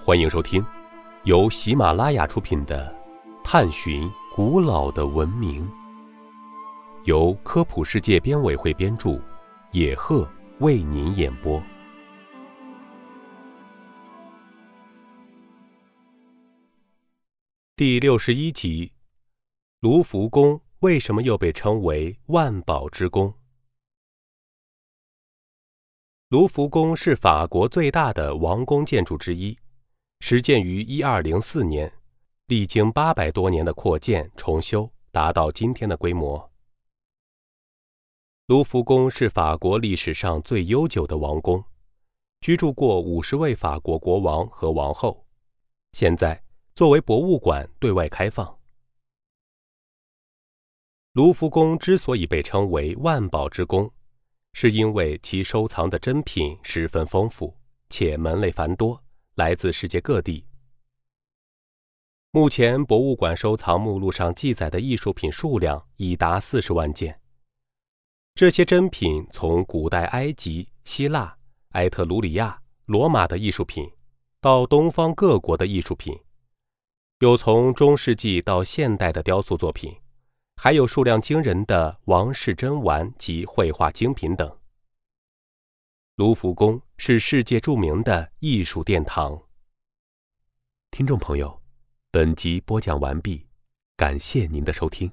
欢迎收听由喜马拉雅出品的《探寻古老的文明》，由科普世界编委会编著，野鹤为您演播。第六十一集：卢浮宫为什么又被称为万宝之宫？卢浮宫是法国最大的王宫建筑之一，始建于一二零四年，历经八百多年的扩建重修，达到今天的规模。卢浮宫是法国历史上最悠久的王宫，居住过五十位法国国王和王后，现在作为博物馆对外开放。卢浮宫之所以被称为万宝之宫。是因为其收藏的珍品十分丰富，且门类繁多，来自世界各地。目前博物馆收藏目录上记载的艺术品数量已达四十万件。这些珍品从古代埃及、希腊、埃特鲁里亚、罗马的艺术品，到东方各国的艺术品，有从中世纪到现代的雕塑作品。还有数量惊人的王室珍玩及绘画精品等。卢浮宫是世界著名的艺术殿堂。听众朋友，本集播讲完毕，感谢您的收听。